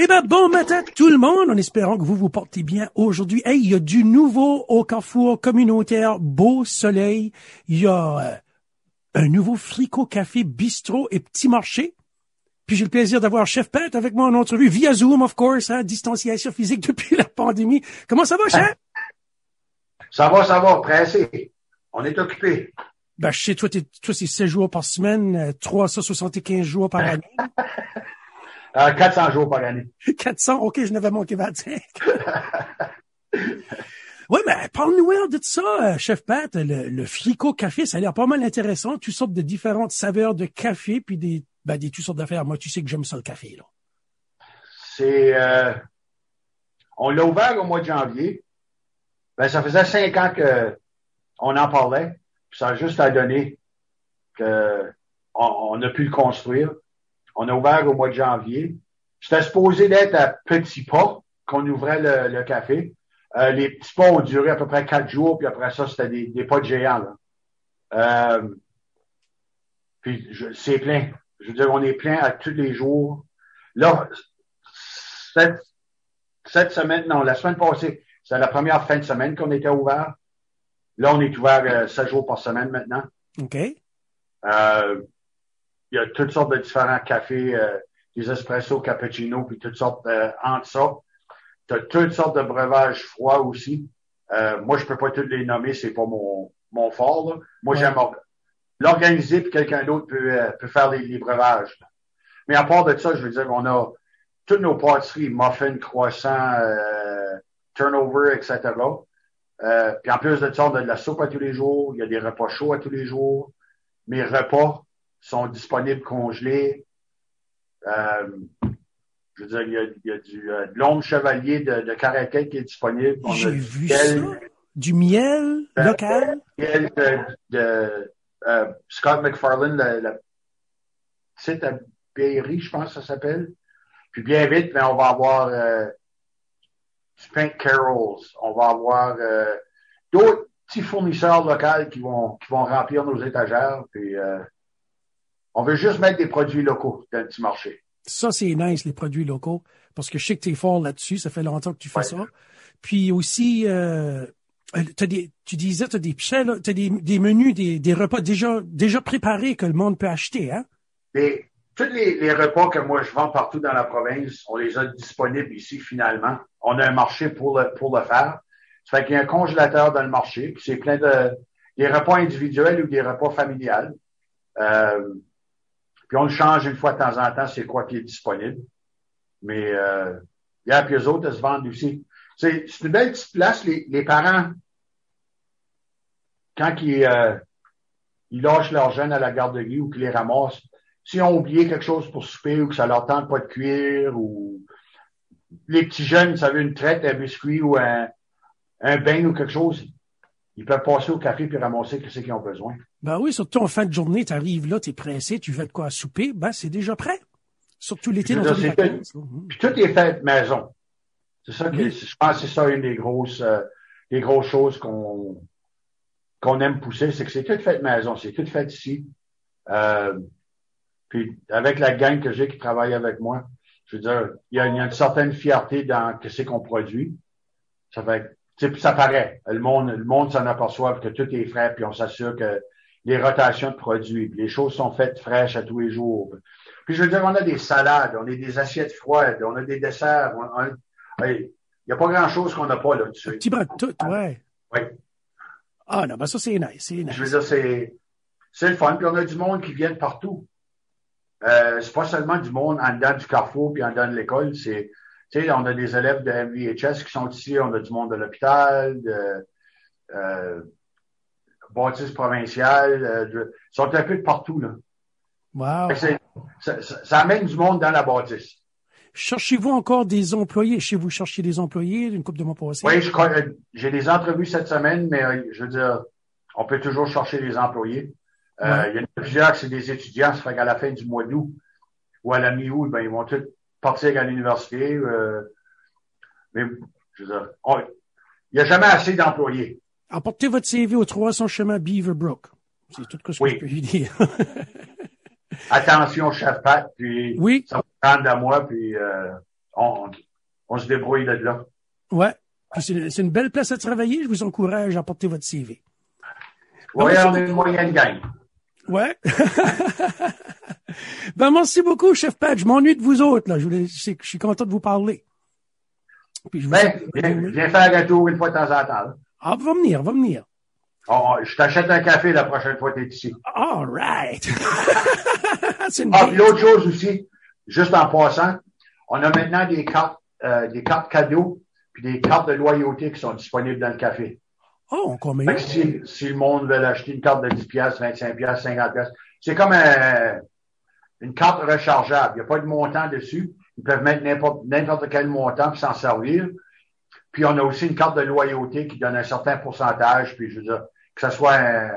Eh ben, bon matin tout le monde, en espérant que vous vous portez bien aujourd'hui. Hey, il y a du nouveau au Carrefour communautaire Beau Soleil. Il y a euh, un nouveau fricot café bistrot et petit marché. Puis j'ai le plaisir d'avoir Chef Pat avec moi en entrevue via Zoom, of course, hein, distanciation physique depuis la pandémie. Comment ça va, Chef? Ça va, ça va, pressé. On est occupé. Ben, je sais, toi, toi, c'est 16 jours par semaine, euh, 375 jours par année. Euh, 400 jours par année. 400, ok, je n'avais manqué 25. oui, mais parle-nous de ça, euh, Chef Pat. Le, le fricot café, ça a l'air pas mal intéressant. Toutes sortes de différentes saveurs de café, puis des, ben, des toutes sortes d'affaires. Moi, tu sais que j'aime ça, le café, là. C'est, euh, on l'a ouvert au mois de janvier. Ben, ça faisait cinq ans que on en parlait. Puis ça a juste à donner que on, on a pu le construire. On a ouvert au mois de janvier. C'était supposé d'être à petits pas qu'on ouvrait le, le café. Euh, les petits pas ont duré à peu près quatre jours, puis après ça, c'était des, des pas de géants. Là. Euh, puis je- c'est plein. Je veux dire, on est plein à tous les jours. Là, cette, cette semaine, non, la semaine passée, c'est la première fin de semaine qu'on était ouvert. Là, on est ouvert euh, sept jours par semaine maintenant. OK? Euh, il y a toutes sortes de différents cafés, euh, des espressos, cappuccino, puis toutes sortes euh, entre ça. Tu as toutes sortes de breuvages froids aussi. Euh, moi, je peux pas tous les nommer, c'est pas mon, mon fort. là. Moi, Ouais. j'aime or- l'organiser, puis quelqu'un d'autre peut, euh, peut faire les, les breuvages. là. Mais à part de ça, je veux dire, on a toutes nos pâtisseries, muffins, croissants, euh, turnover, etc. Euh, puis en plus de ça, on a de la soupe à tous les jours, il y a des repas chauds à tous les jours. Mes repas sont disponibles congelés. Euh, je veux dire, il y a, il y a du euh, de l'ombre chevalier de, de Caracal qui est disponible. J'ai vu miel, ça. Du miel Ben, local. miel de, de, euh, Scott McFarlane, la, la petite abbayerie, je pense que ça s'appelle. Puis bien vite, mais on va avoir euh, du Pink Carols. On va avoir euh, d'autres petits fournisseurs locaux qui vont qui vont remplir nos étagères. Puis euh, on veut juste mettre des produits locaux dans le petit marché. Ça, c'est nice, les produits locaux, parce que je sais que tu es fort là-dessus. Ça fait longtemps que tu fais Ouais. ça. Puis aussi, euh, t'as des, tu disais, tu as des pichets, là, t'as des, des menus, des, des repas déjà, déjà préparés que le monde peut acheter, hein? Tous les, les repas que moi je vends partout dans la province, on les a disponibles ici finalement. On a un marché pour le, pour le faire. Ça fait qu'il y a un congélateur dans le marché, puis c'est plein de des repas individuels ou des repas familiales. Euh, puis on le change une fois de temps en temps, c'est quoi qui est disponible. Mais euh, il y a eux autres, elles se vendent aussi. C'est une belle petite place. Les, les parents, quand ils, euh, ils lâchent leurs jeunes à la garderie ou qu'ils les ramassent, s'ils ont oublié quelque chose pour souper ou que ça leur tente pas de cuire ou les petits jeunes, ça veut une traite, un biscuit ou un, un bain ou quelque chose, ils peuvent passer au café puis ramasser ce qu'ils ont besoin. Ben oui, surtout en fin de journée, tu arrives là, tu es pressé, tu fais de quoi à souper, ben c'est déjà prêt. Surtout l'été dans veux les vacances. Mhm. Puis tout est fait maison. C'est ça que Oui. je pense que c'est ça une des grosses euh, des grosses choses qu'on qu'on aime pousser, c'est que c'est tout fait maison, c'est tout fait ici. Euh, puis avec la gang que j'ai qui travaille avec moi, je veux dire, il y a, il y a une certaine fierté dans ce qu'on produit. Ça fait puis ça paraît. Le monde, le monde s'en aperçoit que tout est frais, puis on s'assure que les rotations de produits, puis les choses sont faites fraîches à tous les jours. Puis je veux dire, on a des salades, on a des assiettes froides, on a des desserts. on- on- hey, Il n'y a pas grand-chose qu'on n'a pas là-dessus. petit bras de tout, ouais. Oui. Ah non, ben ça c'est nice, c'est Je nice. veux dire, c'est, c'est le fun. Puis on a du monde qui vient de partout. Euh, c'est pas seulement du monde en dedans du carrefour puis en dedans de l'école. C'est, tu sais, on a des élèves de MVHS qui sont ici, on a du monde de l'hôpital, de euh, bâtisse provinciale, euh, de- ils sont un peu de partout là. Wow. Ça, ça- ça amène du monde dans la bâtisse. Cherchez-vous encore des employés? Chez vous chercher des employés une couple de mois passés? Oui, je crois, euh, j'ai des entrevues cette semaine, mais euh, je veux dire, on peut toujours chercher des employés. Euh, Ouais. Il y en a plusieurs qui c'est des étudiants, ça fait qu'à la fin du mois d'août ou à la mi-août, ben, ils vont tous partir à l'université. euh, mais je veux dire, on- il n'y a jamais assez d'employés. Apportez votre CV au 300 chemin Beaverbrook. C'est tout ce que Oui. je peux lui dire. Attention, chef Pat, puis oui. ça à moi, puis euh, on, on se débrouille de là. Ouais. C'est une belle place à travailler. Je vous encourage à porter votre CV. Oui, on est une moyenne gang. Ouais. ben, merci beaucoup, Chef Pat. Je m'ennuie de vous autres, là. Je, voulais, je, sais que je suis content de vous parler. Puis je vous Ben, viens, viens faire un tour une fois de temps en temps. là. Ah, va venir, va venir. On- je t'achète un café la prochaine fois que tu es ici. All right. c'est une Ah, puis l'autre chose aussi, juste en passant, on a maintenant des cartes, euh, des cartes cadeaux, puis des cartes de loyauté qui sont disponibles dans le café. Oh, combien? Si, si le monde veut acheter une carte de 10 pièces, 25 pièces, 50 pièces, c'est comme un- une carte rechargeable. Il n'y a pas de montant dessus. Ils peuvent mettre n'importe, n'importe quel montant puis s'en servir. Puis on a aussi une carte de loyauté qui donne un certain pourcentage. Puis je veux dire, que ce soit un,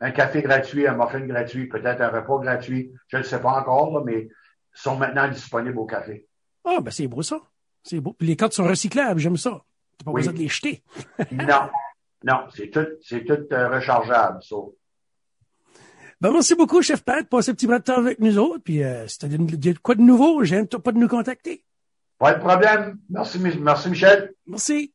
un café gratuit, un muffin gratuit, peut-être un repas gratuit, je ne sais pas encore, là, mais sont maintenant disponibles au café. Ah, ben, c'est beau, ça. C'est beau. Puis les cartes sont recyclables. J'aime ça. T'as pas Oui. besoin de les jeter. Non, non, c'est tout, c'est tout euh, rechargeable. ça. Ben, merci beaucoup, Chef Pat, pour ce petit bras de temps avec nous autres. Puis, euh, si t'as quoi de nouveau, j'aime pas de nous contacter. Pas de problème. Merci, merci Michel. Merci.